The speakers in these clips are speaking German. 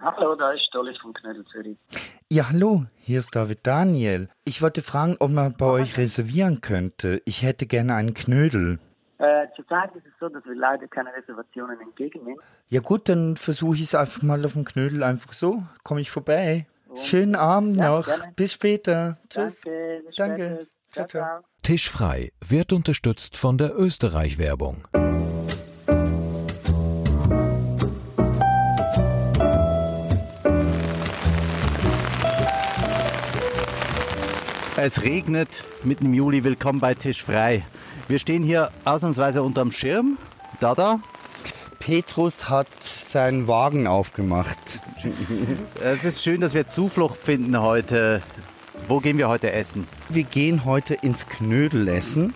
Hallo, da ist Dolly von Knödel Zürich. Ja, hallo, hier ist David Daniel. Ich wollte fragen, ob man bei euch reservieren könnte. Ich hätte gerne einen Knödel. Äh, zurzeit ist es so, dass wir leider keine Reservationen entgegennehmen. Ja gut, dann versuche ich es einfach mal auf dem Knödel einfach so. Komme ich vorbei. Schönen Abend Ja, noch. gerne. Bis später. Tschüss. Danke, bis Danke. ciao. ciao. Tisch frei wird unterstützt von der Österreich-Werbung. Es regnet mitten im Juli. Willkommen bei Tisch frei. Wir stehen hier ausnahmsweise unterm Schirm. Dada. Petrus hat seinen Wagen aufgemacht. Es ist schön, dass wir Zuflucht finden heute. Wo gehen wir heute essen? Wir gehen heute ins Knödel essen.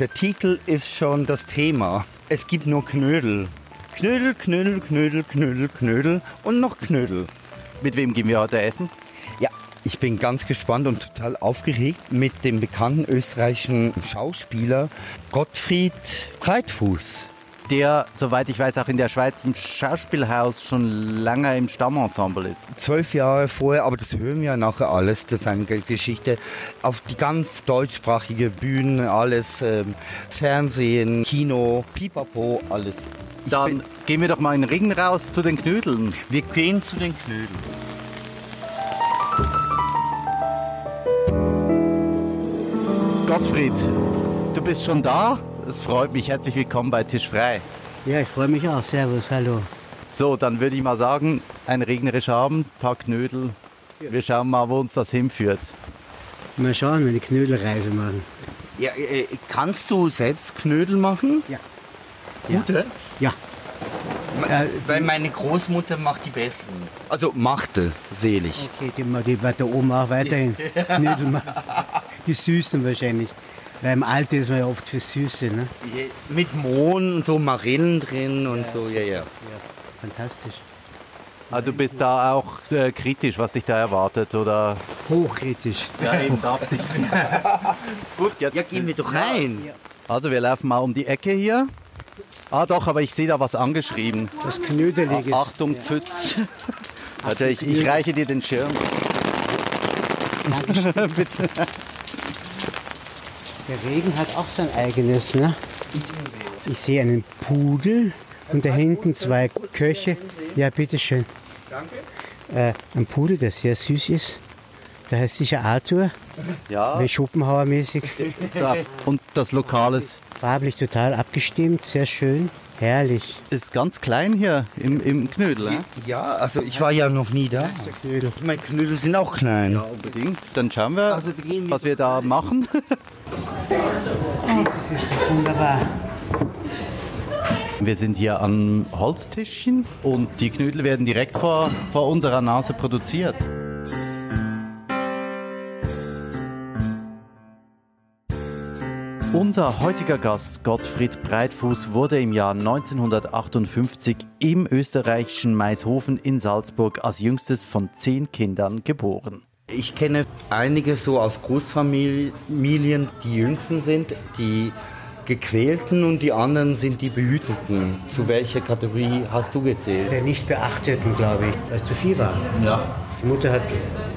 Der Titel ist schon das Thema. Es gibt nur Knödel. Knödel, Knödel, Knödel, Knödel, Knödel und noch Knödel. Mit wem gehen wir heute essen? Ich bin ganz gespannt und total aufgeregt mit dem bekannten österreichischen Schauspieler Gottfried Breitfuß. Der, soweit ich weiß, auch in der Schweiz im Schauspielhaus schon lange im Stammensemble ist. Zwölf Jahre vorher, aber das hören wir ja nachher alles, das ist eine Ge- Geschichte, auf die ganz deutschsprachige Bühnen, alles, ähm, Fernsehen, Kino, Pipapo, alles. Ich Dann gehen wir doch mal in den Ring raus zu den Knödeln. wir gehen zu den Knödeln. Gottfried, du bist schon da? Es freut mich. Herzlich willkommen bei Tisch frei. Ja, ich freue mich auch. Servus, hallo. So, dann würde ich mal sagen, ein regnerischer Abend, paar Knödel. Wir schauen mal, wo uns das hinführt. Mal schauen, wenn die Knödelreise machen. Ja, äh, kannst du selbst Knödel machen? Ja. Gute? Ja. Äh, Weil meine Großmutter macht die besten. Also machte, selig. okay, die, die wird da oben auch weiterhin Knödel machen. Die Süßen wahrscheinlich. Weil im Alter ist man ja oft für Süße, ne? Mit Mohn und so Marillen drin und so, ja, ja. Ja, fantastisch. Ah, du bist da auch äh, kritisch, was dich da erwartet, oder? Hochkritisch. Ja, eben dachte ich. Gut, jetzt. Ja, gehen wir doch rein. Also, wir laufen mal um die Ecke hier. Ah, doch, aber ich sehe da was angeschrieben. Das Knödelige. Ah, Achtung, Pfütz. Warte, ich, ich reiche dir den Schirm. Bitte. Der Regen hat auch sein eigenes, ne? Ich sehe einen Pudel und da hinten zwei Köche. Ja, bitteschön. Danke. Äh, ein Pudel, der sehr süß ist. Der heißt sicher Arthur, Ja, wie Schopenhauer-mäßig. so. und das Lokales Farblich total abgestimmt, sehr schön, herrlich. ist ganz klein hier im, im Knödel. Ne? Ja, also ich war ja noch nie da. Knödel. Meine Knödel sind auch klein. Ja, unbedingt. Dann schauen wir, Also, wir- was wir da machen. Das ist doch wunderbar. Wir sind hier am Holztischchen und die Knödel werden direkt vor, vor unserer Nase produziert. Unser heutiger Gast Gottfried Breitfuß wurde im Jahr 1958 im österreichischen Maishofen in Salzburg als jüngstes von zehn Kindern geboren. Ich kenne einige so aus Großfamilien, die jüngsten sind, die Gequälten und die anderen sind die Behüteten. Zu welcher Kategorie hast du gezählt? Der Nichtbeachteten, glaube ich, weil es zu viel war. Ja. Die Mutter hat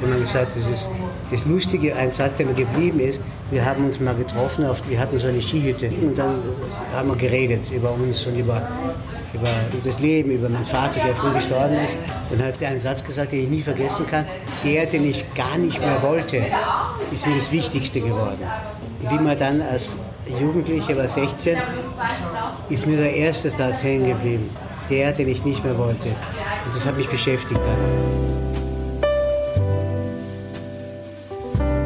immer gesagt, das ist das Lustige, ein Satz, der mir geblieben ist. Wir haben uns mal getroffen, auf, wir hatten so eine Skihütte und dann haben wir geredet über uns und über, über das Leben, über meinen Vater, der früh gestorben ist. Dann hat er einen Satz gesagt, den ich nie vergessen kann. Der, den ich gar nicht mehr wollte, ist mir das Wichtigste geworden. Wie man dann als Jugendlicher war 16, ist mir der erste Satz hängen geblieben. Der, den ich nicht mehr wollte. Und das hat mich beschäftigt dann.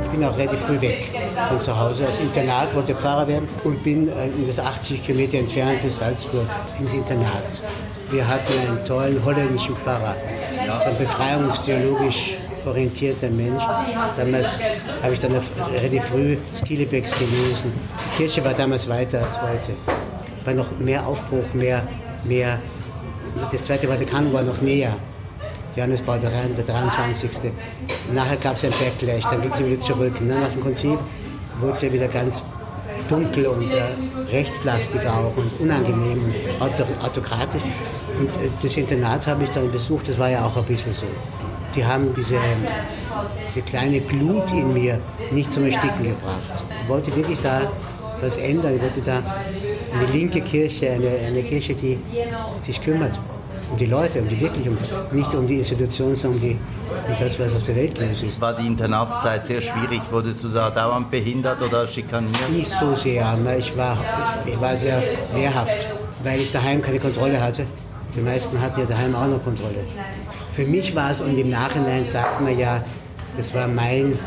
Ich bin auch relativ früh weg von zu Hause. Als Internat wollte Pfarrer werden und bin äh, in das 80 Kilometer entfernte Salzburg ins Internat. Wir hatten einen tollen holländischen Pfarrer, so ein befreiungstheologisch orientierter Mensch. Damals habe ich dann relativ früh Skilebecks gelesen. Die Kirche war damals weiter als heute. War noch mehr Aufbruch, mehr, mehr. Das Zweite Vatikan war noch näher. Johannes Paul III, der 23. Nachher gab es ein Backlash, dann ging es wieder zurück. Ne? Nach dem Konzil wurde ja wieder ganz dunkel und äh, rechtslastig auch und unangenehm und autokratisch. Und äh, das Internat habe ich dann besucht, das war ja auch ein bisschen so. Die haben diese, diese kleine Glut in mir nicht zum Ersticken gebracht. Ich wollte wirklich da was ändern. Ich wollte da eine linke Kirche, eine, eine Kirche, die sich kümmert um die Leute, um die wirklich, um, nicht um die Institution, sondern um, die, um das, was auf der Welt los ist. War die Internatszeit sehr schwierig? Wurdest du da dauernd behindert oder schikaniert? Nicht so sehr. Ich war, ich war sehr wehrhaft, weil ich daheim keine Kontrolle hatte. Die meisten hatten ja daheim auch noch Kontrolle. Für mich war es, und im Nachhinein sagt man ja, das war mein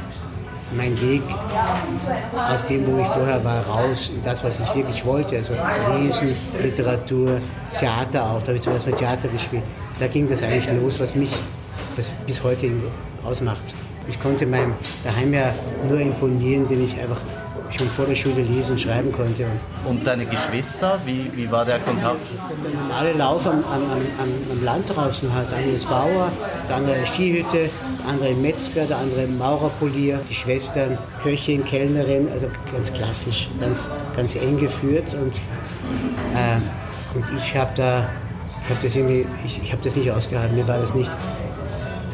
mein Weg aus dem, wo ich vorher war, raus in das, was ich wirklich wollte. Also Lesen, Literatur, Theater auch. Da habe ich zum Beispiel Theater gespielt. Da ging das eigentlich los, was mich was bis heute ausmacht. Ich konnte meinem daheim ja nur imponieren, indem ich einfach schon vor der Schule lesen und schreiben konnte. Und deine Geschwister, wie, wie war der Kontakt? Der normale Lauf am, am, am, am Land draußen hat. Der eine ist Bauer, der andere Skihütte, der andere Metzger, der andere Maurerpolier, die Schwestern, Köchin, Kellnerin, also ganz klassisch, ganz, ganz eng geführt. Und, äh, und ich habe da, ich habe das irgendwie, ich, ich habe das nicht ausgehalten, mir war das nicht,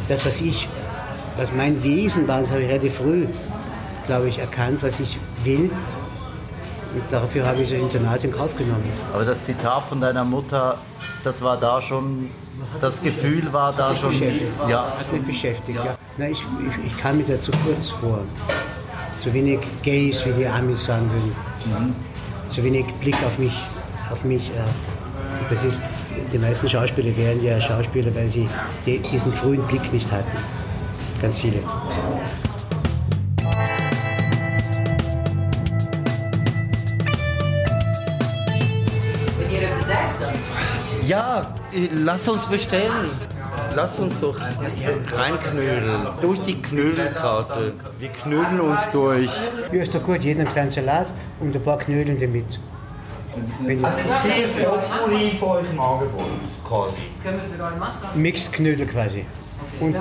das was ich, was mein Wesen war, das habe ich relativ früh glaube ich, erkannt, was ich will. Und dafür habe ich das Internat in Kauf genommen. Aber das Zitat von deiner Mutter, das war da schon, das Gefühl war da schon. Ja. Hat mich beschäftigt, ja. ja. Na, ich, ich, ich kam mir da zu kurz vor. Zu wenig Gays, wie die Amis sagen würden. Mhm. Zu wenig Blick auf mich. Auf mich das ist, die meisten Schauspieler wären ja Schauspieler, weil sie diesen frühen Blick nicht hatten. Ganz viele. Ja, lass uns bestellen. Lass uns doch reinknödeln. Durch die Knödelkarte. Wir knödeln uns durch. Ja, ist doch gut. Jeden kleinen Salat und ein paar Knödeln damit. Wenn also das ist Brotkuri für euch im Angebot, quasi. Können wir für euch machen? Mixed Knödel quasi. Und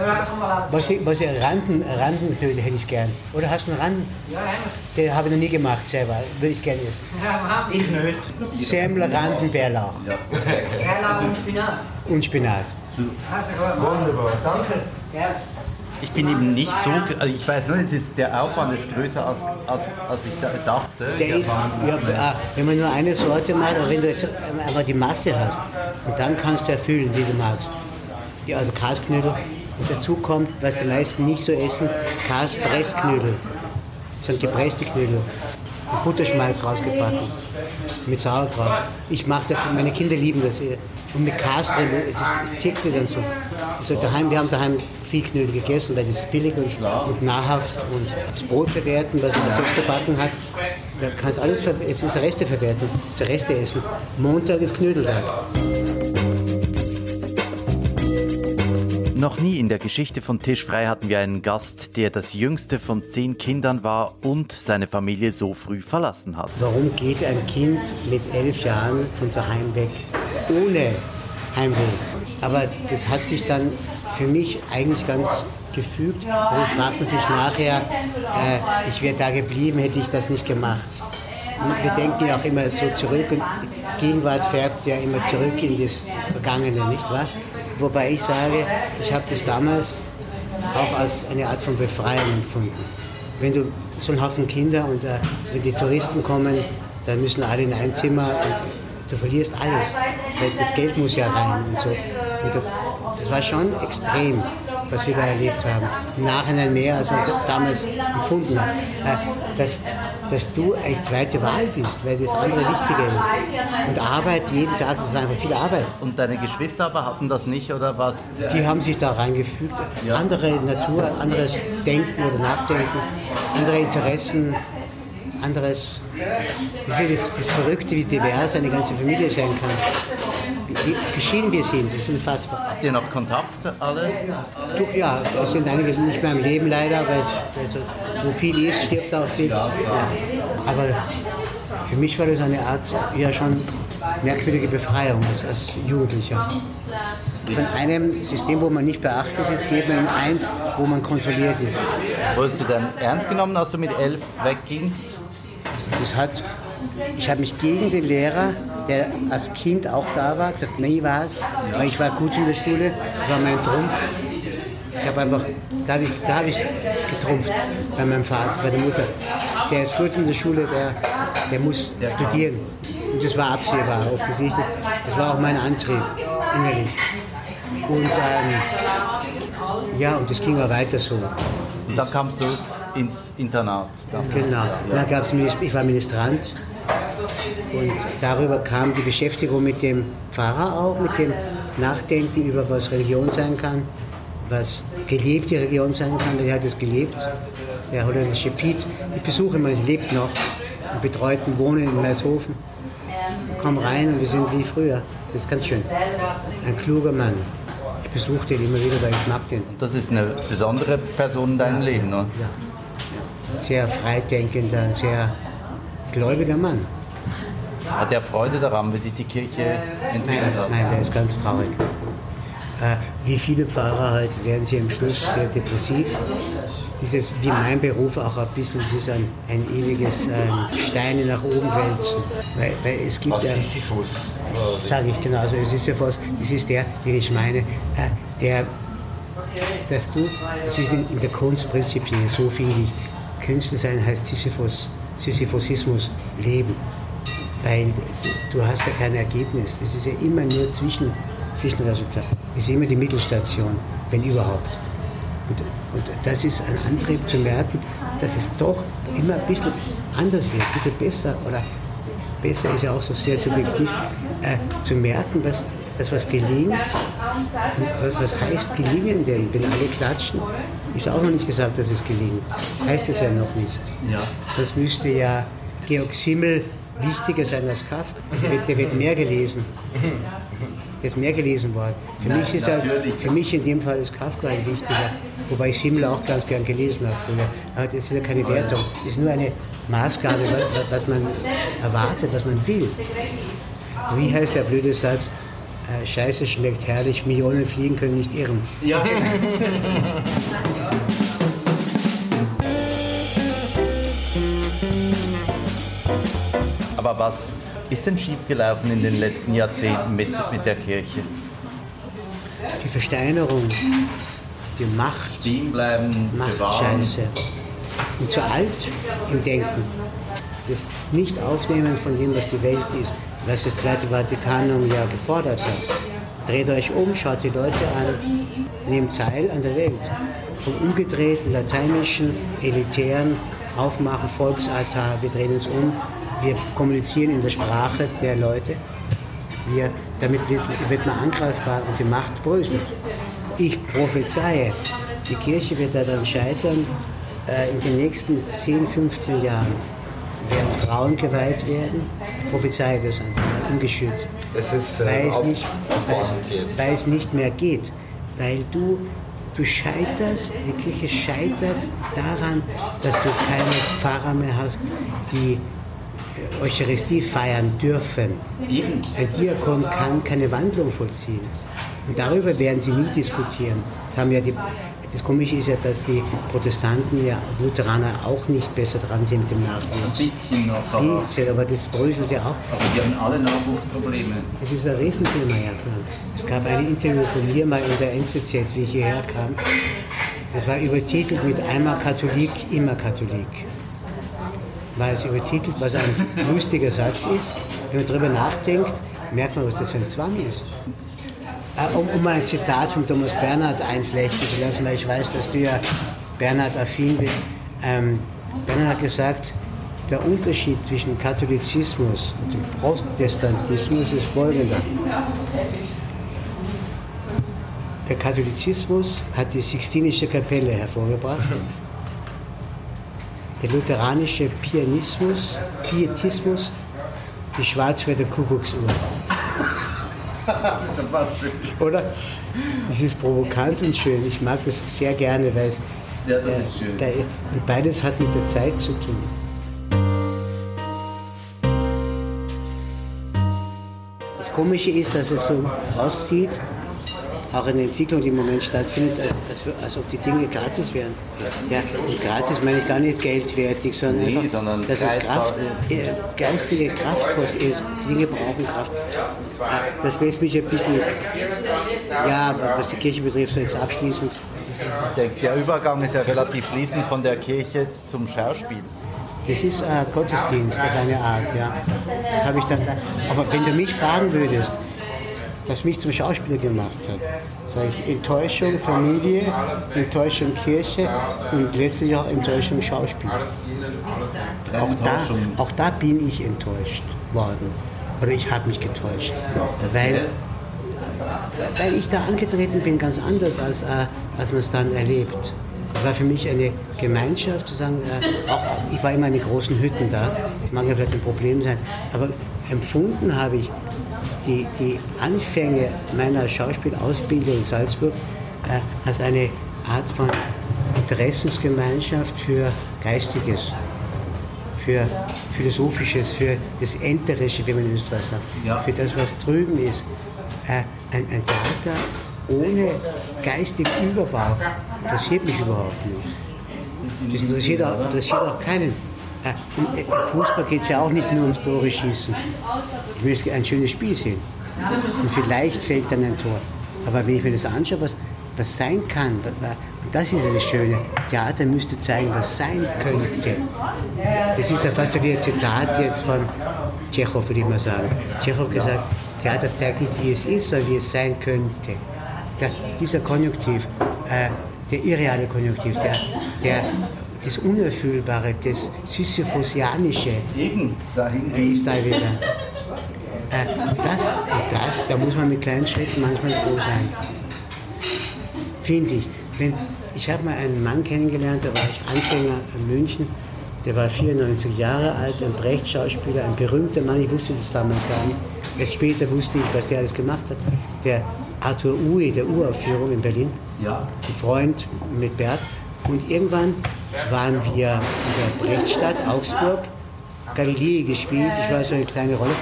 was ich, was ich Randen, Randenknödel hätte ich gern. Oder hast du einen Randen? Ja, Den habe ich noch nie gemacht selber. Würde ich gerne essen. Ich nicht. Semmel, Randen, Bärlauch. Ja. Bärlauch und Spinat. Und Spinat. Wunderbar, danke. Ja. Ich bin eben nicht so, also ich weiß nur, ist, der Aufwand ist größer als, als, als ich dachte. Der ist, ja, ah, wenn man nur eine Sorte macht, aber wenn du jetzt einfach die Masse hast, und dann kannst du erfüllen, wie du magst. Ja, also Kasknödel, und dazu kommt, was die meisten nicht so essen, Kaspressknödel. Das sind gepresste Knödel. Mit Butterschmalz rausgebacken. Mit Sauerkraut. Ich mache das, meine Kinder lieben das. Und mit Kas drin, es zirkt sie dann so. Also daheim, wir haben daheim viel Knödel gegessen, weil das ist billig und, und nahrhaft. Und das Brot verwerten, was man selbst gebacken hat, da kannst alles, es ist Reste verwerten, Reste essen. Montag ist Knödeltag. Noch nie in der Geschichte von Tischfrei hatten wir einen Gast, der das jüngste von zehn Kindern war und seine Familie so früh verlassen hat. Warum geht ein Kind mit elf Jahren von zu Heim weg ohne Heimweh? Aber das hat sich dann für mich eigentlich ganz gefügt. Und dann fragt man sich nachher, äh, ich wäre da geblieben, hätte ich das nicht gemacht. Und wir denken ja auch immer so zurück und Gegenwart färbt ja immer zurück in das Vergangene, nicht wahr? Wobei ich sage, ich habe das damals auch als eine Art von Befreiung empfunden. Wenn du so einen Haufen Kinder und äh, wenn die Touristen kommen, dann müssen alle in ein Zimmer und du verlierst alles. Weil das Geld muss ja rein und so. Und du, das war schon extrem was wir da erlebt haben. Im Nachhinein mehr, als man es damals empfunden hat. Äh, dass, dass du eigentlich zweite Wahl bist, weil das andere wichtiger ist. Und Arbeit jeden Tag, das war einfach viel Arbeit. Und deine Geschwister aber hatten das nicht oder was? Die haben sich da reingefügt. Ja. Andere Natur, anderes Denken oder Nachdenken, andere Interessen, anderes. Das ist das, das Verrückte, wie divers eine ganze Familie sein kann wie verschieden wir sind. Das ist unfassbar. Habt ihr noch Kontakt alle? Doch, ja, es sind einige nicht mehr im Leben leider, weil also, wo viel ist, stirbt auch viel. Ja. Aber für mich war das eine Art, ja schon merkwürdige Befreiung als, als Jugendlicher. Von einem System, wo man nicht beachtet wird, geht man in eins, wo man kontrolliert ist. Wurdest du dann ernst genommen, als du mit elf weggingst? Das hat Ich habe mich gegen den Lehrer, der als Kind auch da war, gesagt, nee, war weil ich war gut in der Schule, das war mein Trumpf. Ich habe einfach, da habe ich, da hab ich getrumpft bei meinem Vater, bei der Mutter. Der ist gut in der Schule, der, der muss studieren. Und das war absehbar, offensichtlich. Das war auch mein Antrieb innerlich. Und ähm, ja, und das ging auch weiter so. Und dann kamst du ins Internat. Genau. Da gab's ich war Ministrant und darüber kam die Beschäftigung mit dem Pfarrer auch, mit dem Nachdenken über was Religion sein kann, was gelebte Religion sein kann, der hat es gelebt. Der holländische Piet, ich besuche ihn, lebt noch, im betreuten Wohnen in Meishofen. Komm rein und wir sind wie früher. Das ist ganz schön. Ein kluger Mann. Ich besuche den immer wieder, weil ich mag den. Das ist eine besondere Person in deinem Leben, oder? Ja sehr freidenkender, sehr gläubiger Mann. Hat er Freude daran, wie sich die Kirche entwickelt nein, hat? Nein, der ist ganz traurig. Äh, wie viele Pfarrer halt werden sie am Schluss sehr depressiv. Dieses, wie mein Beruf auch ein bisschen, das ist ein, ein ewiges ähm, Steine nach oben wälzen. Weil, weil es gibt Was ja, Sisyphus. Sage ich genau, also Sisyphus, das ist der, den ich meine, äh, der, dass du, das ist in, in der Kunst prinzipiell, so finde ich, Künstler sein heißt Sisyphus, Sisyphosismus leben. Weil du hast ja kein Ergebnis. Das ist ja immer nur Zwischen, Zwischenresultat. Das ist immer die Mittelstation, wenn überhaupt. Und, und das ist ein Antrieb zu merken, dass es doch immer ein bisschen anders wird, ein bisschen besser oder besser ist ja auch so sehr subjektiv, äh, zu merken, was, dass was gelingt. Und was heißt gelingen denn, wenn alle klatschen? Ist auch noch nicht gesagt, dass es gelingt. Heißt es ja noch nicht. Ja. Das müsste ja Georg Simmel wichtiger sein als Kafka. Der wird, der wird mehr gelesen. Der ist mehr gelesen worden. Für, mich ist er, für mich in dem Fall ist Kafka ein wichtiger. Wobei ich Simmel auch ganz gern gelesen habe früher. Aber das ist ja keine Wertung. Das ist nur eine Maßgabe, was man erwartet, was man will. Wie heißt der blöde Satz? Äh, Scheiße schmeckt herrlich, Millionen Fliegen können nicht irren. Ja. Aber was ist denn schiefgelaufen in den letzten Jahrzehnten mit, mit der Kirche? Die Versteinerung, die Macht. Stehen bleiben, Machtscheiße. Und zu alt im Denken. Das Nicht-Aufnehmen von dem, was die Welt ist, was das Zweite Vatikanum ja gefordert hat. Dreht euch um, schaut die Leute an, nehmt teil an der Welt. Vom umgedrehten, lateinischen, elitären Aufmachen, Volksaltar, wir drehen uns um, wir kommunizieren in der Sprache der Leute. Wir, damit wird, wird man angreifbar und die Macht bröselt. Ich prophezeie, die Kirche wird daran scheitern, äh, in den nächsten 10, 15 Jahren werden Frauen geweiht werden. Ich prophezeie das einfach ungeschützt. Es ist äh, weil, es auf, nicht, weil, es nicht mehr geht. Weil du, du scheiterst, die Kirche scheitert daran, dass du keine Pfarrer mehr hast, die Eucharistie feiern dürfen. Ein Diakon kann keine Wandlung vollziehen. Und darüber werden sie nie diskutieren. Das haben ja die, das Komische ist ja, dass die Protestanten ja Lutheraner auch nicht besser dran sind mit dem Nachwuchs. Ein bisschen noch. Ein bisschen, aber das bröselt ja auch. Aber die haben alle Nachwuchsprobleme. Das ist ein Riesenthema, ja klar. Es gab ein Interview von mir mal in der NZZ, wie ich hierher kam. Das war übertitelt mit einmal Katholik, immer Katholik. War es übertitelt, was ein lustiger Satz ist. Wenn man darüber nachdenkt, merkt man, was das für ein Zwang ist. Äh, um, um ein Zitat von Thomas Bernhard einflechten zu lassen, weil ich weiß, dass du ja Bernhard affin bist. Ähm, Bernhard hat gesagt, der Unterschied zwischen Katholizismus und dem Protestantismus ist folgender. Der Katholizismus hat die Sixtinische Kapelle hervorgebracht. Der lutheranische Pianismus, Pietismus, die Schwarzwälder Kuckucksuhr. Oder? Es ist provokant und schön. Ich mag das sehr gerne, weil es. Ja, das ist schön. Da, und beides hat mit der Zeit zu tun. Das Komische ist, dass es so aussieht, auch eine Entwicklung, die im Moment stattfindet, als, als, als ob die Dinge gratis wären. Ja, und gratis meine ich gar nicht geldwertig, sondern Nee, einfach, sondern dass es Kraft, äh, geistige Kraft kostet. Die Dinge brauchen Kraft. Äh, Das lässt mich ein bisschen, ja, was die Kirche betrifft, jetzt abschließend, Der, der Übergang ist ja relativ fließend von der Kirche zum Schauspiel. Das ist äh, Gottesdienst auf eine Art, ja. Das habe ich dann da. Aber wenn du mich fragen würdest, was mich zum Schauspieler gemacht hat, sage ich Enttäuschung Familie, Enttäuschung Kirche und letztlich auch Enttäuschung Schauspiel. Auch da, auch da bin ich enttäuscht worden. Oder ich habe mich getäuscht. Weil, weil ich da angetreten bin, ganz anders, als, äh, als man es dann erlebt. Es war für mich eine Gemeinschaft zu sagen, äh, auch, ich war immer in den großen Hütten da, das mag ja vielleicht ein Problem sein, aber empfunden habe ich die, die Anfänge meiner Schauspielausbildung in Salzburg äh, als eine Art von Interessensgemeinschaft für Geistiges, für Philosophisches, für das Enterische, wie man in Österreich sagt, für das, was drüben ist. Äh, ein, ein Theater ohne geistigen Überbau interessiert mich überhaupt nicht. Das interessiert auch, interessiert auch keinen. Äh, Im Fußball geht es ja auch nicht nur ums Tore schießen. Ich möchte ein schönes Spiel sehen. Und vielleicht fällt dann ein Tor. Aber wenn ich mir das anschaue, was, was sein kann, und das ist das Schöne, Theater müsste zeigen, was sein könnte. Das ist ja fast wie ein Zitat jetzt von Tschechow, würde ich mal sagen. Tschechow hat gesagt, Theater zeigt nicht, wie es ist, sondern wie es sein könnte. Der, dieser Konjunktiv, äh, der irreale Konjunktiv, der, der, das Unerfüllbare, das Sisyphosianische, Eben, dahin ist da wieder. Äh, das, das, da muss man mit kleinen Schritten manchmal froh sein. Finde ich. Wenn, ich habe mal einen Mann kennengelernt, da war ich Anfänger in München, der war 94 Jahre alt, ein Brecht-Schauspieler, ein berühmter Mann, ich wusste das damals gar nicht. Erst später wusste ich, was der alles gemacht hat. Der Arthur Uwe, der Uraufführung in Berlin, Ja. ein Freund mit Bert. Und irgendwann waren wir in der Brechtstadt, Augsburg, Galilei gespielt, ich war so eine kleine Rolle.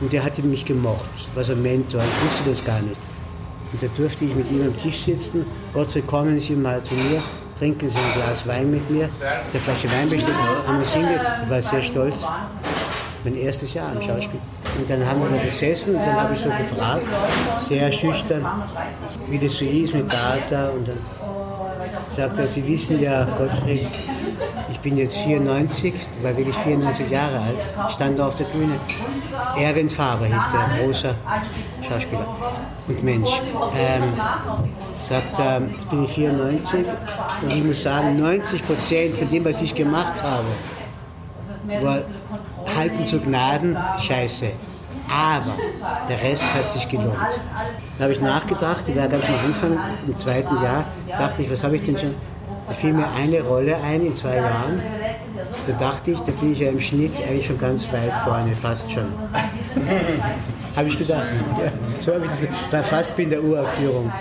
Und der hatte mich gemocht, war so ein Mentor, ich wusste das gar nicht. Und da durfte ich mit ihm am Tisch sitzen. Gottfried, kommen Sie mal zu mir, trinken Sie ein Glas Wein mit mir. Der Flasche Wein bestellt, haben wir singe. Ich war sehr stolz. Mein erstes Jahr am Schauspiel. Und dann haben wir da gesessen und dann habe ich so gefragt, sehr schüchtern, wie das so ist mit Theater. Und dann sagt er, Sie wissen ja, Gottfried, ich bin jetzt 94, war wirklich 94 Jahre alt, stand auf der Bühne. Erwin Faber hieß der, großer Schauspieler und Mensch. Ähm, sagt er, jetzt bin ich 94 und ich muss sagen, 90 Prozent von dem, was ich gemacht habe, war halten zu Gnaden, scheiße. Aber der Rest hat sich gelohnt. Da habe ich nachgedacht, ich war ganz am Anfang, im zweiten Jahr, dachte ich, was habe ich denn schon? Da fiel mir eine Rolle ein in zwei Jahren. Da dachte ich, da bin ich ja im Schnitt eigentlich schon ganz weit vorne, fast schon. habe ich gedacht. Ja, so habe ich das bei Fassbinder Uraufführung.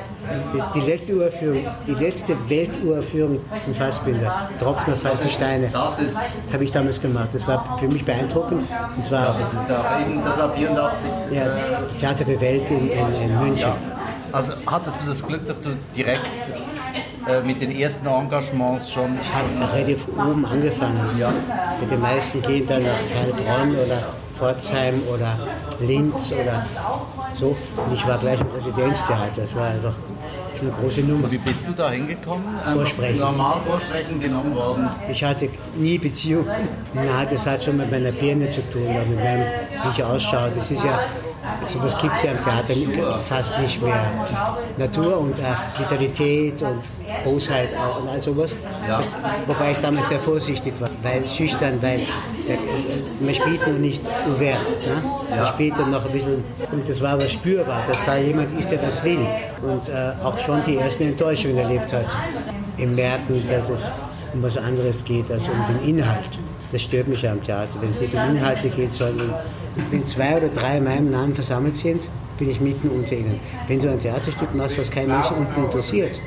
Die, die letzte Uraufführung, die letzte Welturaufführung von Fassbinder, Tropfen auf heiße Steine, Das ist, habe ich damals gemacht. Das war für mich beeindruckend. Das war das ist auch eben, das war 84. ja, Theater der Welt in, in, in München. Also hattest du das Glück, dass du direkt äh, mit den ersten Engagements schon Ich habe relativ oben angefangen. Ja. Mit den meisten gehen dann nach Heilbronn oder Pforzheim oder Linz oder so. Und ich war gleich im Residenztheater. Das war einfach eine große Nummer. Wie bist du da hingekommen? Einfach Vorsprechen. Normal vorsprechen genommen worden. Ich hatte nie Beziehung. Na, das hat schon mit meiner Birne zu tun, mit meinem, wie ich ausschaue. Das ist ja, sowas gibt es ja im Theater fast nicht mehr. Natur und äh, Vitalität und Bosheit auch und all sowas. Wobei ich damals sehr vorsichtig war, weil schüchtern, weil äh, äh, man spielt noch nicht ouvert. Ne? Man spielt dann noch ein bisschen, und das war aber spürbar, dass da jemand ist, der das will. Und äh, auch schon die ersten Enttäuschungen erlebt hat. Im Merken, dass es um was anderes geht als um den Inhalt. Das stört mich ja am Theater, wenn es nicht um Inhalte geht, sondern wenn zwei oder drei in meinem Namen versammelt sind, bin ich mitten unter ihnen. Wenn du ein Theaterstück machst, was kein Mensch unten interessiert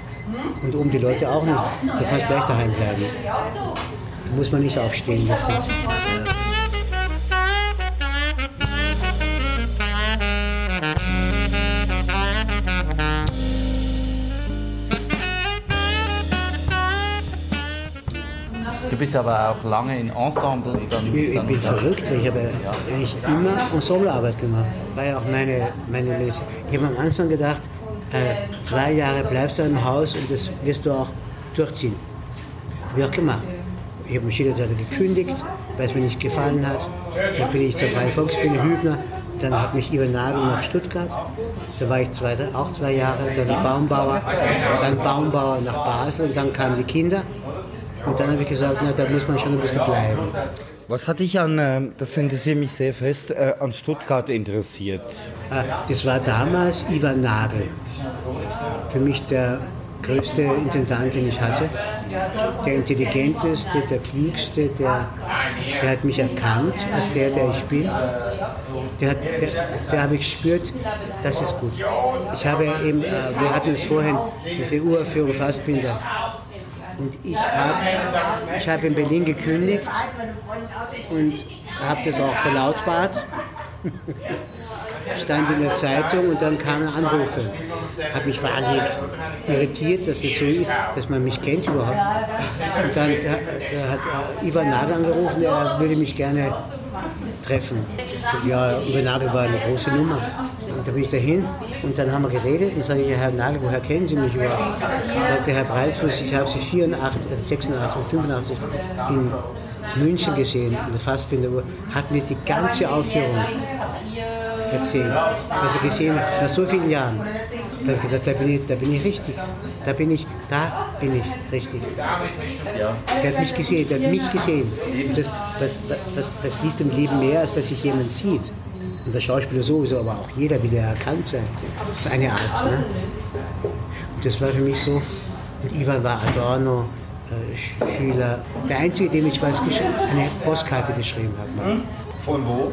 und um die Leute auch nicht, dann kannst du gleich daheim bleiben. Da muss man nicht aufstehen dafür. Bist aber auch lange in Ensembles dann. Ich, ich bin verrückt, weil ich habe eigentlich immer Ensemblearbeit gemacht. War ja auch meine, meine Lese. Ich habe am Anfang gedacht, äh, zwei Jahre bleibst du im Haus und das wirst du auch durchziehen. Habe ich auch gemacht. Ich habe mich jeder Tag gekündigt, weil es mir nicht gefallen hat. Dann bin ich zur Freien Volksbühne Hübner. Dann hat mich Ivan Nagel nach Stuttgart. Da war ich zwei, auch zwei Jahre. Dann Baumbauer. Dann Baumbauer nach Basel. Und dann kamen die Kinder. Und dann habe ich gesagt, na, da muss man schon ein bisschen bleiben. Was hat dich an, äh, das interessiert mich sehr fest, äh, an Stuttgart interessiert? Äh, das war damals Ivan Nagel. Für mich der größte Intendant, den ich hatte. Der intelligenteste, der klügste, der, der hat mich erkannt als der, der ich bin. Der, hat, der, der habe ich gespürt, das ist gut. Ich habe eben, wir hatten es vorhin, diese Uraufführung Fassbinder und ich habe ich hab in Berlin gekündigt und habe das auch verlautbart. Stand in der Zeitung und dann kamen Anrufe. Hat mich wahnsinnig irritiert, dass, es so, dass man mich kennt überhaupt. Und dann hat Ivan Nagel angerufen, er würde mich gerne treffen. Ja, Ivan Nagel war eine große Nummer. Und da bin ich dahin und dann haben wir geredet und sage ich, Herr Nagel, woher kennen Sie mich überhaupt? Sagte Herr Breitfuß, ich habe Sie 84, 86 und 85 in München gesehen, in der Fassbinderuhr, hat mir die ganze Aufführung erzählt, was er gesehen hat, nach so vielen Jahren. Da habe ich gesagt, da bin ich, da bin ich richtig. Da bin ich, da bin ich richtig. Der hat mich gesehen, der hat mich gesehen. Das, was, was, was liest im Leben mehr, als dass sich jemand sieht? Und der Schauspieler sowieso, aber auch jeder will ja erkannt sein. Auf eine Art. Ne? Und das war für mich so. Und Ivan war Adorno, äh, Schüler. Der Einzige, dem ich was eine Postkarte geschrieben habe. Hm? Von wo?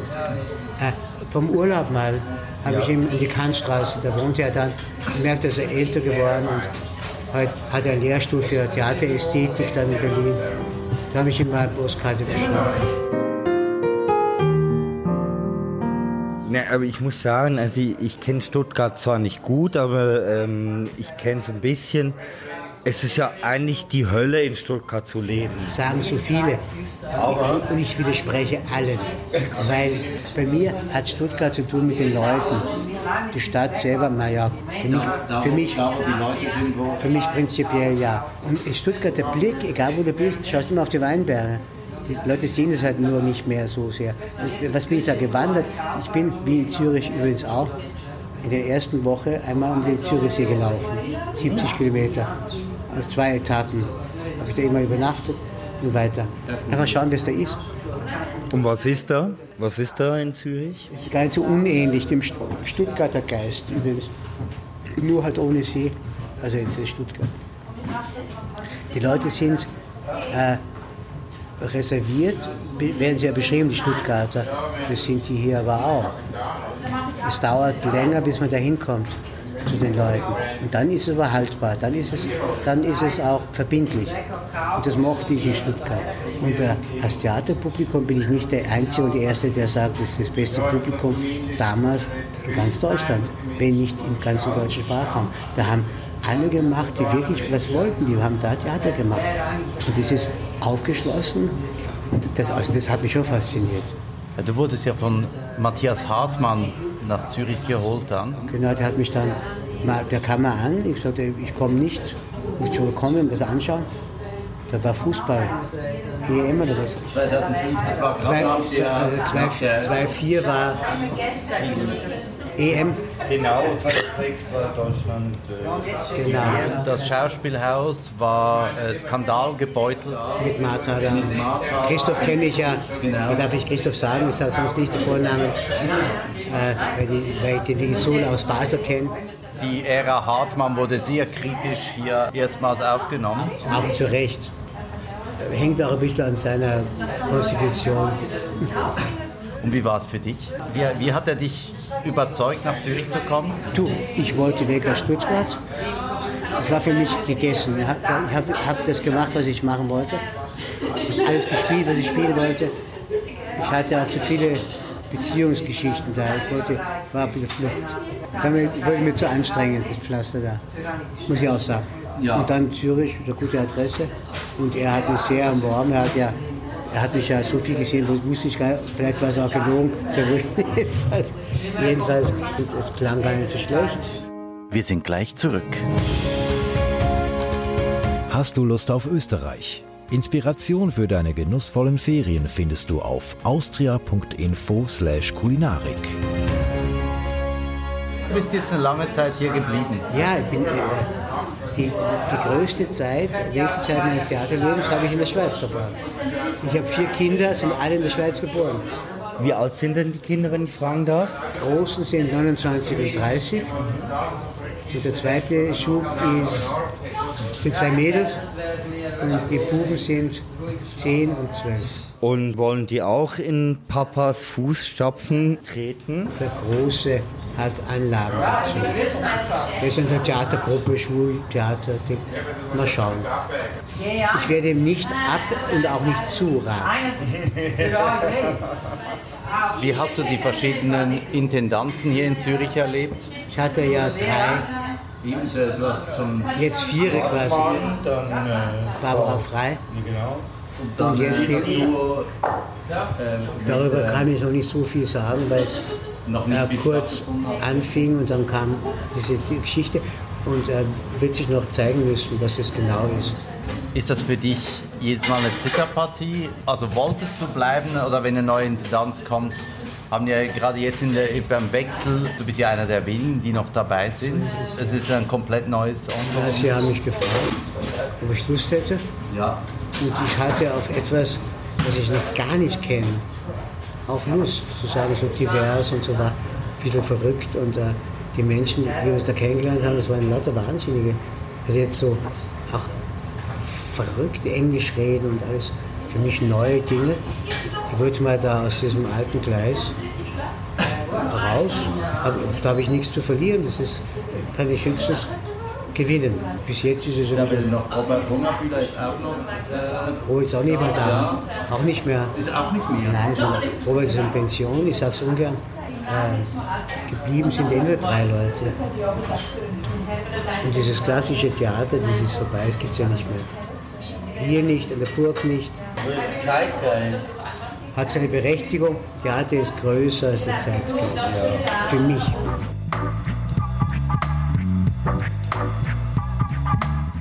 Äh, vom Urlaub mal habe ja. ich ihm in die Kantstraße, da wohnt er dann, gemerkt, dass er älter geworden und heute hat er einen Lehrstuhl für Theaterästhetik dann in Berlin. Da habe ich ihm mal eine Postkarte geschrieben. Ne, aber ich muss sagen, also ich, ich kenne Stuttgart zwar nicht gut, aber ähm, ich kenne es ein bisschen. Es ist ja eigentlich die Hölle in Stuttgart zu leben. Sagen so viele. Aber und ich widerspreche allen. Weil bei mir hat Stuttgart zu tun mit den Leuten. Die Stadt selber, naja, für mich, für mich, für mich prinzipiell ja. Und in Stuttgart der Blick, egal wo du bist, schaust immer auf die Weinberge. Die Leute sehen es halt nur nicht mehr so sehr. Was bin ich da gewandert? Ich bin, wie in Zürich übrigens auch, in der ersten Woche einmal um den Zürichsee gelaufen. 70 Kilometer. Auf zwei Etappen. Habe ich da immer übernachtet und weiter. Einfach schauen, es da ist. Und was ist da? Was ist da in Zürich? Das ist gar nicht so unähnlich dem Stuttgarter Geist übrigens. Nur halt ohne See. Also jetzt in Stuttgart. Die Leute sind äh, reserviert, werden sie ja beschrieben, die Stuttgarter. Das sind die hier aber auch. Es dauert länger, bis man da hinkommt zu den Leuten. Und dann ist es aber haltbar, dann ist es, dann ist es auch verbindlich. Und das mochte ich in Stuttgart. Und äh, als Theaterpublikum bin ich nicht der Einzige und der Erste, der sagt, das ist das beste Publikum damals in ganz Deutschland, wenn nicht im ganzen deutschen Sprachraum. Da haben alle gemacht, die wirklich was wollten, die haben da Theater gemacht. Und das ist aufgeschlossen. Und das, also das hat mich schon fasziniert. Du wurdest ja von Matthias Hartmann nach Zürich geholt dann. Genau, der hat mich dann, der kam mal an, ich sagte, ich komme nicht, ich muss schon kommen, was anschauen. Da war Fußball, EM oder was? 2005, das war 2004 also war EM. Genau, 2006 war Deutschland. Äh, genau. Das Schauspielhaus war äh, Skandal gebeutelt. Mit Martha da. Christoph kenne ich ja. Genau. Darf ich Christoph sagen? Ich sage sonst nicht den Vornamen, äh, weil, die, weil ich den Digisul aus Basel kenne. Die Ära Hartmann wurde sehr kritisch hier erstmals aufgenommen. Auch zu Recht. Hängt auch ein bisschen an seiner Konstitution. Und wie war es für dich? Wie, wie hat er dich überzeugt, nach Zürich zu kommen? Du, ich wollte weg aus Stuttgart. Das war für mich gegessen. Ich habe hab das gemacht, was ich machen wollte. Alles gespielt, was ich spielen wollte. Ich hatte auch zu viele Beziehungsgeschichten da. Ich wollte, war auf der Flucht. Das wurde mir zu anstrengend, das Pflaster da. Muss ich auch sagen. Ja. Und dann Zürich, eine gute Adresse. Und er hat mich sehr am Warm. Er hat, ja, er hat mich ja so viel gesehen, das wusste ich gar nicht. Vielleicht war es auch gelogen. jedenfalls, jedenfalls, es klang gar nicht so schlecht. Wir sind gleich zurück. Hast du Lust auf Österreich? Inspiration für deine genussvollen Ferien findest du auf austria.info/kulinarik. Du bist jetzt eine lange Zeit hier geblieben. Ja, ich bin äh, die, die größte Zeit, die nächste Zeit meines Theaterlebens habe ich in der Schweiz verbracht. Ich habe vier Kinder, sind alle in der Schweiz geboren. Wie alt sind denn die Kinder, wenn ich fragen darf? Die Großen sind 29 und 30. Und der zweite Schub ist sind zwei Mädels und die Buben sind zehn und zwölf. Und wollen die auch in Papas Fußstapfen treten? Der Große hat Anlagen dazu. Ist in der Theatergruppe, Schultheater. Mal schauen. Ich werde ihm nicht ab und auch nicht zu raten. Wie hast du die verschiedenen Intendanten hier in Zürich erlebt? Ich hatte ja drei Du hast schon jetzt vier quasi. Dann, äh, Barbara Frei. Genau. Und, dann und jetzt die, nur, äh, darüber kann ich noch nicht so viel sagen, weil es äh, kurz anfing und dann kam diese die Geschichte und äh, wird sich noch zeigen müssen, was das genau ist. Ist das für dich jedes Mal eine Zitterpartie? Also wolltest du bleiben oder wenn eine neue Intendanz kommt, haben ja gerade jetzt in der, beim Wechsel, du bist ja einer der wenigen, die noch dabei sind. Es ist ein komplett neues Ensemble. Ja, Sie haben mich gefragt, ob ich Lust hätte. Ja. Und ich hatte auf etwas, was ich noch gar nicht kenne, auch Lust. Zu sagen, so divers und so war ein bisschen verrückt. Und äh, die Menschen, die wir uns da kennengelernt haben, das waren lauter Wahnsinnige. Also jetzt so auch verrückt Englisch reden und alles für mich neue Dinge. Ich wollte mal da aus diesem alten Gleis raus. Aber da habe ich nichts zu verlieren. Das ist, kann ich höchstens gewinnen. Bis jetzt ist es so. noch Robert Hungerfühler ist auch noch. Äh, oh, ist auch nicht mehr da. Ja. Auch nicht mehr. Ist auch nicht mehr. Nein, Robert ist in Pension, ich sage es ungern. Äh, geblieben sind eh nur drei Leute. Und dieses klassische Theater, das ist vorbei, das gibt es ja nicht mehr. Hier nicht, in der Burg nicht. Zeitgeist hat seine Berechtigung. Theater ist größer als der Zeitgeist. Für mich.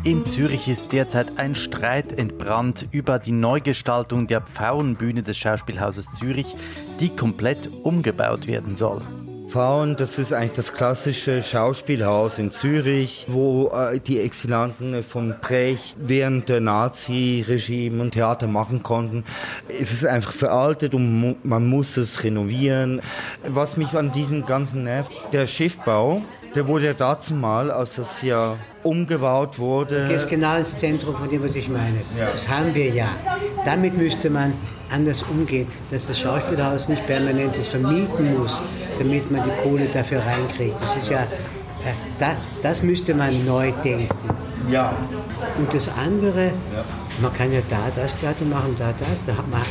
In Zürich ist derzeit ein Streit entbrannt über die Neugestaltung der Pfauenbühne des Schauspielhauses Zürich, die komplett umgebaut werden soll. Faun, das ist eigentlich das klassische Schauspielhaus in Zürich, wo äh, die Exilanten von Brecht während der Nazi-Regime und Theater machen konnten. Es ist einfach veraltet und man muss es renovieren. Was mich an diesem ganzen nervt, der Schiffbau, der wurde ja dazu mal, als das ja umgebaut wurde. Du gehst genau ins Zentrum von dem, was ich meine. Ja. Das haben wir ja. Damit müsste man anders umgehen, dass das Schauspielhaus nicht permanent das vermieten muss, damit man die Kohle dafür reinkriegt. Das ist ja, äh, da, das müsste man neu denken. Ja. Und das andere, ja. man kann ja da das Theater machen, da das. Da hat man,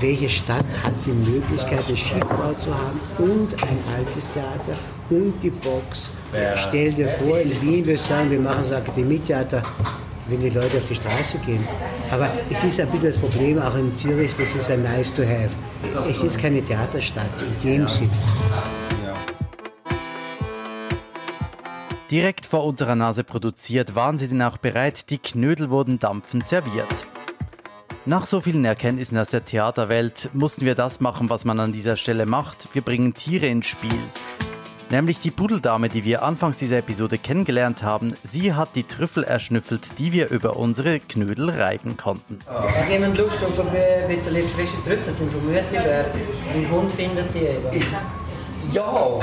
welche Stadt hat die Möglichkeit, einen Schiffbau zu haben und ein altes Theater und die Box? Ja. Stell dir vor, in Wien wir sagen, wir machen das Akademietheater wenn die Leute auf die Straße gehen. Aber es ist ein bisschen das Problem, auch in Zürich, das ist ein nice to have. Es ist keine Theaterstadt in dem Sinn. Direkt vor unserer Nase produziert waren sie denn auch bereit, die Knödel wurden dampfend serviert. Nach so vielen Erkenntnissen aus der Theaterwelt mussten wir das machen, was man an dieser Stelle macht. Wir bringen Tiere ins Spiel. Nämlich die Pudeldame, die wir anfangs dieser Episode kennengelernt haben. Sie hat die Trüffel erschnüffelt, die wir über unsere Knödel reiben konnten. Hat jemand Lust auf ein bisschen frische Trüffel zum Vermutlich? Ein Hund findet die eben. Ja!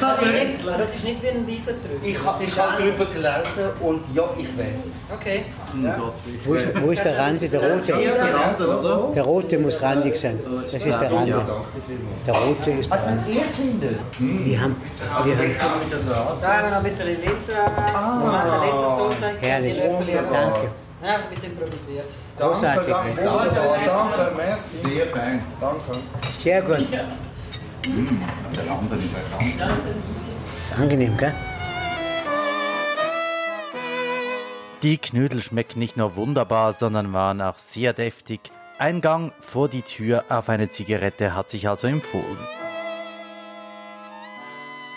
Das ist, nicht, das ist nicht wie ein weißer Trüffel. Ich habe halt darüber gelesen und ja, ich weiß Okay. Ja. Wo, ist, wo ist der Rande? Der rote? Der rote muss randig sein. Das ist der Rande. Der rote ist der Rande. Wir haben... Wir haben da haben wir noch ein bisschen Linse. Ah. Wir machen Linsensoße. Herrlich. Danke. Ja, ein bisschen improvisiert. Großartig. Danke, danke, danke, merci. Sehr fein. Danke. Sehr gut. Mmh, der andere ist Ist angenehm, gell? Die Knödel schmecken nicht nur wunderbar, sondern waren auch sehr deftig. Ein Gang vor die Tür auf eine Zigarette hat sich also empfohlen.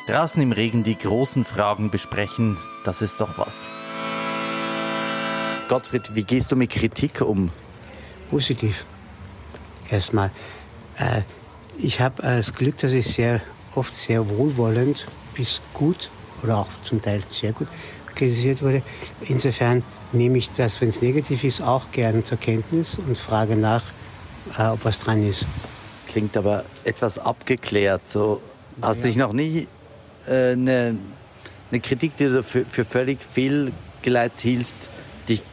Draußen im Regen die großen Fragen besprechen, das ist doch was. Gottfried, wie gehst du mit Kritik um? Positiv. Erstmal. Äh, ich habe das Glück, dass ich sehr oft sehr wohlwollend bis gut oder auch zum Teil sehr gut kritisiert wurde. Insofern nehme ich das, wenn es negativ ist, auch gerne zur Kenntnis und frage nach, äh, ob was dran ist. Klingt aber etwas abgeklärt. So hast ja. dich noch nie äh, eine, eine, Kritik, die du für, für völlig fehlgeleitet hielst, dich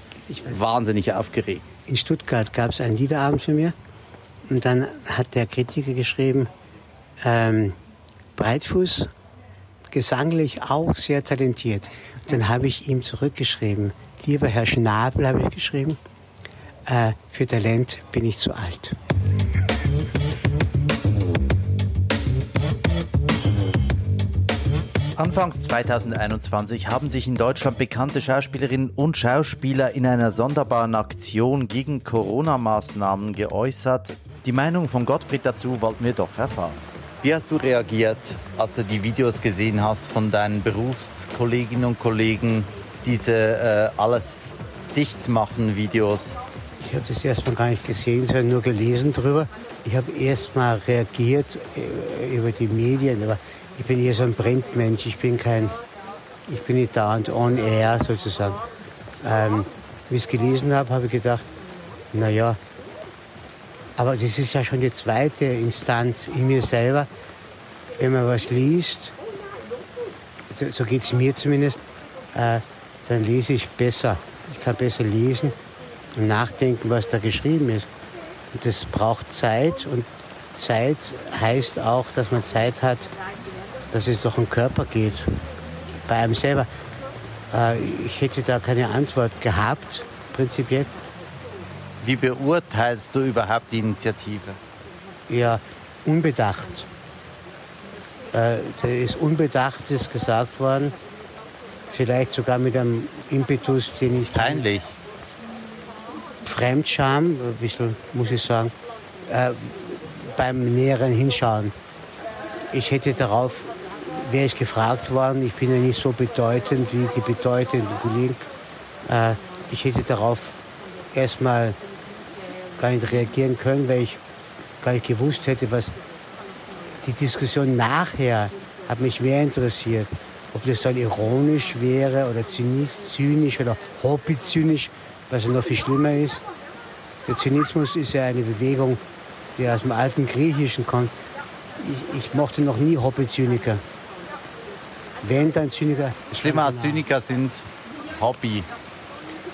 wahnsinnig aufgeregt. In Stuttgart gab es einen Liederabend für mir und dann hat der Kritiker geschrieben, ähm, Breitfuß, gesanglich auch sehr talentiert. Und dann habe ich ihm zurückgeschrieben, lieber Herr Schnabel, habe ich geschrieben, äh, für Talent bin ich zu alt. Anfangs 2021 haben sich in Deutschland bekannte Schauspielerinnen und Schauspieler in einer sonderbaren Aktion gegen Corona-Maßnahmen geäußert. Die Meinung von Gottfried dazu wollten wir doch erfahren. Wie hast du reagiert, als du die Videos gesehen hast von deinen Berufskolleginnen und Kollegen, diese äh, alles dicht machen Videos? Ich habe das erstmal gar nicht gesehen, sondern nur gelesen drüber. Ich habe erstmal reagiert äh, über die Medien, aber ich bin eher so ein Brandmensch. Ich bin kein, ich bin nicht dauernd on air sozusagen. Ähm, wie ich es gelesen habe, habe ich gedacht, naja, aber das ist ja schon die zweite Instanz in mir selber. Wenn man was liest, so, so geht es mir zumindest, äh, dann lese ich besser. Ich kann besser lesen und nachdenken, was da geschrieben ist. Und das braucht Zeit und Zeit heißt auch, dass man Zeit hat, dass es durch den Körper geht. Bei einem selber. Äh, ich hätte da keine Antwort gehabt, prinzipiell. Wie beurteilst du überhaupt die Initiative? Ja, unbedacht. Äh, da ist Unbedachtes gesagt worden. Vielleicht sogar mit einem Impetus, den ich. Peinlich. Fremdscham, ein bisschen, muss ich sagen, äh, beim näheren Hinschauen. Ich hätte darauf, wäre ich gefragt worden, ich bin ja nicht so bedeutend wie die bedeutenden Kollegen, äh, ich hätte darauf erstmal gar nicht reagieren können, weil ich gar nicht gewusst hätte, was die Diskussion nachher hat mich mehr interessiert. Ob das dann ironisch wäre oder zynisch oder hobbyzynisch, was ja noch viel schlimmer ist. Der Zynismus ist ja eine Bewegung, die aus dem alten Griechischen kommt. Ich, ich mochte noch nie Hobbyzyniker. Wenn dann Zyniker. Schlimmer als Zyniker sind Hobby.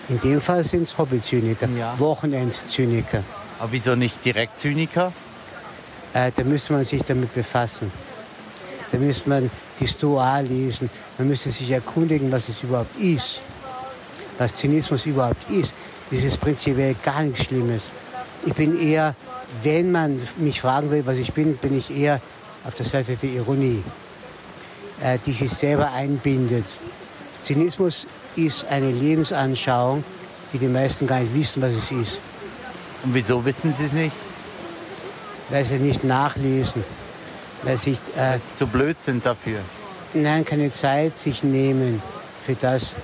In dem Fall sind es Hobbyzyniker, ja. Wochenendzyniker. Aber wieso nicht direkt Zyniker? Äh, da müsste man sich damit befassen. Da müsste man die Stoa lesen. Man müsste sich erkundigen, was es überhaupt ist. Was Zynismus überhaupt ist. Das ist prinzipiell gar nichts Schlimmes. Ich bin eher, wenn man mich fragen will, was ich bin, bin ich eher auf der Seite der Ironie, äh, die sich selber einbindet. Zynismus ist eine Lebensanschauung, die die meisten gar nicht wissen, was es ist. Und wieso wissen Sie es nicht? Weil sie nicht nachlesen. Weil sie äh, zu blöd sind dafür. Nein, keine Zeit sich nehmen für das,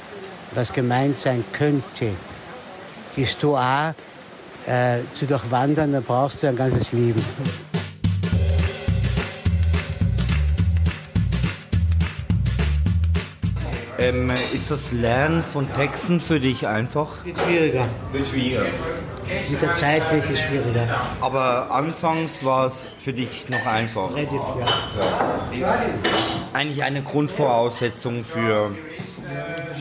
was gemeint sein könnte. Die Stoa äh, zu durchwandern, da brauchst du ein ganzes Leben. Ähm, ist das Lernen von Texten für dich einfach? Wird schwieriger. Wird schwieriger. Mit der Zeit wird es schwieriger. Aber anfangs war es für dich noch einfach. Relativ, ja. ja. Eigentlich eine Grundvoraussetzung für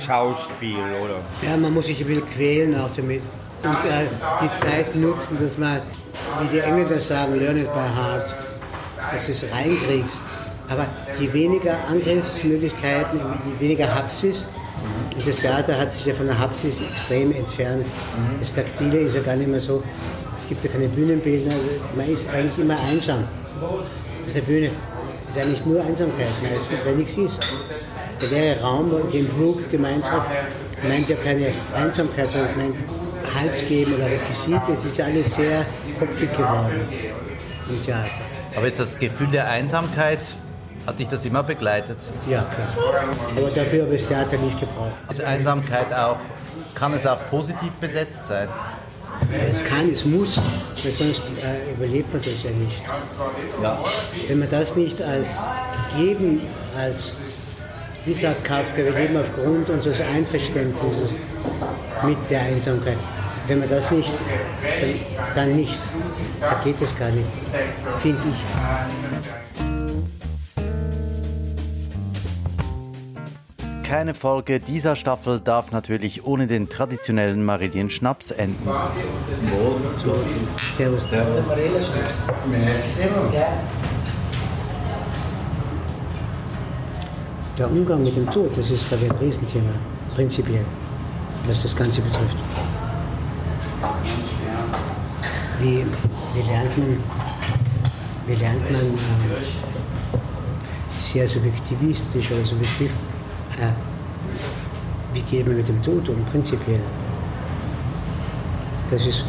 Schauspiel, oder? Ja, man muss sich ein bisschen quälen auch damit. Und äh, die Zeit nutzen, dass man, wie die Engländer sagen, learn it by heart, dass du es reinkriegst. Aber je weniger Angriffsmöglichkeiten, je weniger Hapsis, und das Theater hat sich ja von der Hapsis extrem entfernt. Das Taktile ist ja gar nicht mehr so. Es gibt ja keine Bühnenbildner. Man ist eigentlich immer einsam auf der Bühne. Es ist eigentlich nur Einsamkeit meistens, weil nichts ist. Der leere Raum, den Brooke gemeint hat, meint ja keine Einsamkeit, sondern meint Halt geben oder Requisit. Es ist alles sehr kopfig geworden im Theater. Aber ist das Gefühl der Einsamkeit, hat dich das immer begleitet? Ja, klar. Aber dafür habe ich das Theater nicht gebraucht. Ist Einsamkeit auch, kann es auch positiv besetzt sein? Es kann, es muss, weil sonst äh, überlebt man das ja nicht. Ja. Wenn man das nicht als gegeben, als, wie sagt Kafka, wir leben aufgrund unseres Einverständnisses mit der Einsamkeit. Wenn man das nicht, dann, dann nicht. Da geht es gar nicht, finde ich. Keine Folge dieser Staffel darf natürlich ohne den traditionellen Marillion-Schnaps enden. Servus. Der Umgang mit dem Tod, das ist, glaube ich, ein Riesenthema, prinzipiell, was das Ganze betrifft. Wie, wie lernt man, wie lernt man äh, sehr subjektivistisch oder subjektiv, wie geht man mit dem Tod um, prinzipiell? Das ist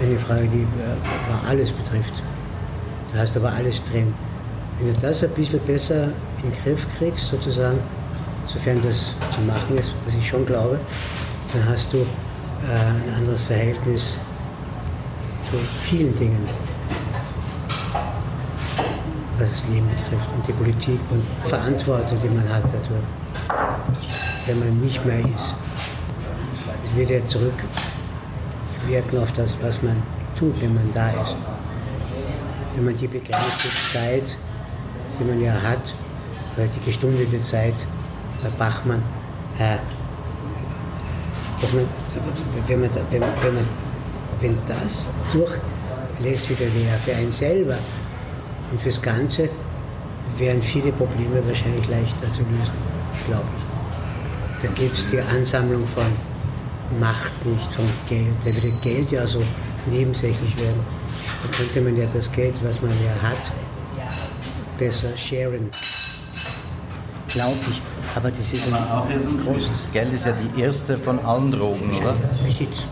eine Frage, die äh, alles betrifft. Da hast du aber alles drin. Wenn du das ein bisschen besser in den Griff kriegst, sozusagen, sofern das zu machen ist, was ich schon glaube, dann hast du äh, ein anderes Verhältnis zu vielen Dingen, was das Leben betrifft und die Politik und Verantwortung, die man hat dadurch, wenn man nicht mehr ist. Das wird ja zurückwirken auf das, was man tut, wenn man da ist. Wenn man die begrenzte Zeit, die man ja hat, die gestundete Zeit bei Bachmann, äh, dass man, wenn, man, wenn, man, wenn das durchlässiger wäre für einen selber und fürs Ganze, wären viele Probleme wahrscheinlich leichter zu lösen, glaube ich. Da gibt es die Ansammlung von Macht nicht, von Geld. Da würde Geld ja so nebensächlich werden. Da könnte man ja das Geld, was man ja hat, besser sharen. Glaube ich. Aber das ist ein großes Geld ist ja die erste von allen Drogen, oder? Besitz.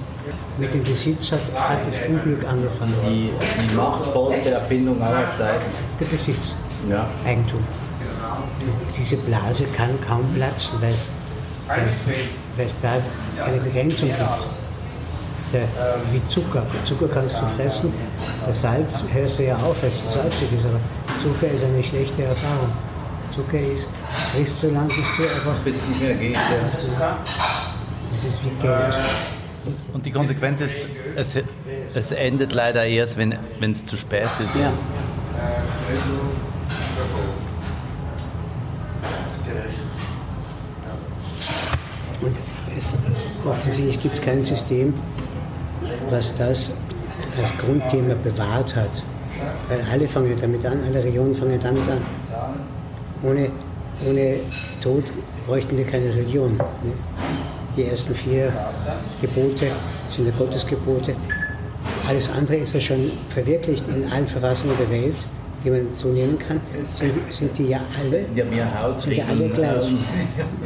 Mit dem Besitz hat, hat das Unglück angefangen. Die, die machtvollste Erfindung aller Zeiten. Ist der Besitz, Ja. Eigentum. Und diese Blase kann kaum platzen, weil es, da keine Begrenzung gibt. Ja wie Zucker. Zucker kannst du fressen, das Salz hörst du ja auf, weil es salzig ist, aber Zucker ist eine schlechte Erfahrung. Zucker ist, frisst so lange, bis du einfach, Bis nicht mehr geht. Ja. das ist wie Geld. Und die Konsequenz ist, es, es endet leider erst, wenn es zu spät ist. Ja. Und es, offensichtlich gibt es kein System, was das als Grundthema bewahrt hat. Weil alle fangen ja damit an, alle Regionen fangen ja damit an. Ohne, ohne Tod bräuchten wir keine Religion. Ne? Die ersten vier Gebote sind ja Gottesgebote. Alles andere ist ja schon verwirklicht in allen Verfassungen der Welt, die man so nehmen kann. Sind, sind die ja alle Ja, mehr sind ja alle gleich.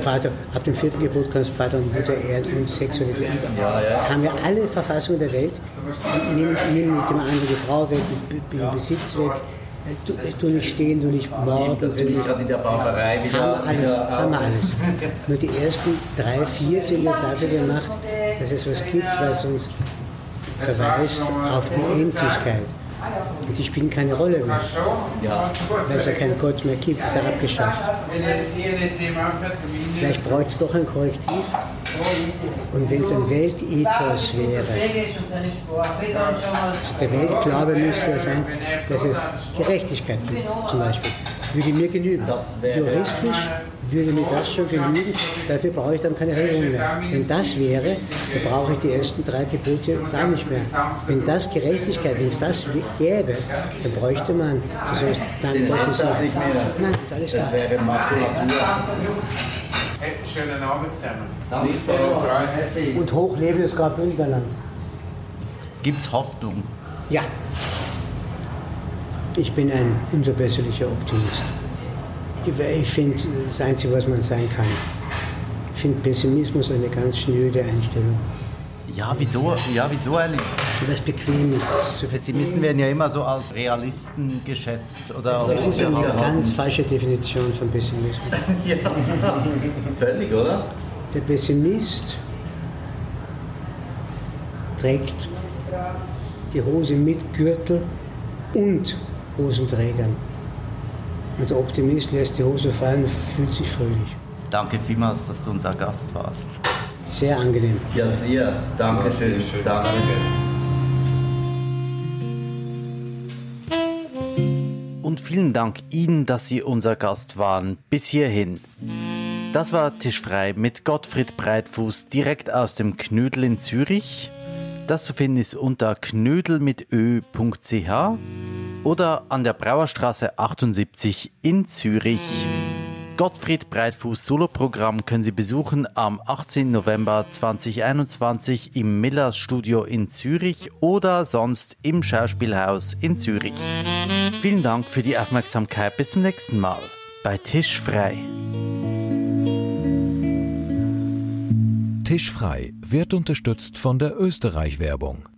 Vater, ab dem vierten Gebot kannst du Vater und Mutter ehren und Sexualität. Das haben ja alle Verfassungen der Welt. Nimm, nimm mit dem anderen die Frau weg, den Besitz weg. Du, du nicht stehen, du nicht morden. Das will ich gerade in der Barbarei wieder. haben wir alles, wieder haben wir alles. Nur die ersten drei, vier sind ja dafür gemacht, dass es was gibt, was uns verweist auf die Endlichkeit. Und die spielen keine Rolle mehr, Ja. weil es ja keinen Gott mehr gibt, ist ja abgeschafft. Vielleicht bräuchte es doch ein Korrektiv. Und wenn es ein Weltethos wäre, der Weltglaube müsste ja sein, dass es Gerechtigkeit gibt, zum Beispiel. Würde mir genügen. Juristisch würde mir das schon genügen, dafür brauche ich dann keine Religion mehr. Wenn das wäre, dann brauche ich die ersten drei Gebote gar nicht mehr. Wenn das Gerechtigkeit, wenn es das gäbe, dann bräuchte man, das heißt, dann Gottes nicht mehr. Nein, ist alles Das wäre Makulatur. Schönen Abend zusammen. Und hochlebe das Graubünderland. Gibt es Hoffnung? Ja. Ich bin ein unverbesserlicher Optimist. Ich finde, das Einzige, was man sein kann, Ich finde Pessimismus eine ganz schnöde Einstellung. Ja, wieso? Ja, wieso eigentlich? Weil es bequem ist. Ist, Pessimisten werden ja immer so als Realisten geschätzt. Oder das ist eine ganz falsche Definition von Pessimismus. ja, völlig, oder? Der Pessimist trägt die Hose mit Gürtel und Hosenträgern. Und der Optimist lässt die Hose fallen und fühlt sich fröhlich. Danke vielmals, dass du unser Gast warst. Sehr angenehm. Ja, sehr. Danke schön. Danke. Und vielen Dank Ihnen, dass Sie unser Gast waren. Bis hierhin. Das war Tischfrei mit Gottfried Breitfuß direkt aus dem Knödel in Zürich. Das zu finden ist unter knödel mit ö.ch oder an der Brauerstraße 78 in Zürich. Gottfried Breitfuß Soloprogramm können Sie besuchen am 18. November 2021 im Millers Studio in Zürich oder sonst im Schauspielhaus in Zürich. Vielen Dank für die Aufmerksamkeit. Bis zum nächsten Mal bei Tisch frei. Tisch frei wird unterstützt von der Österreich-Werbung.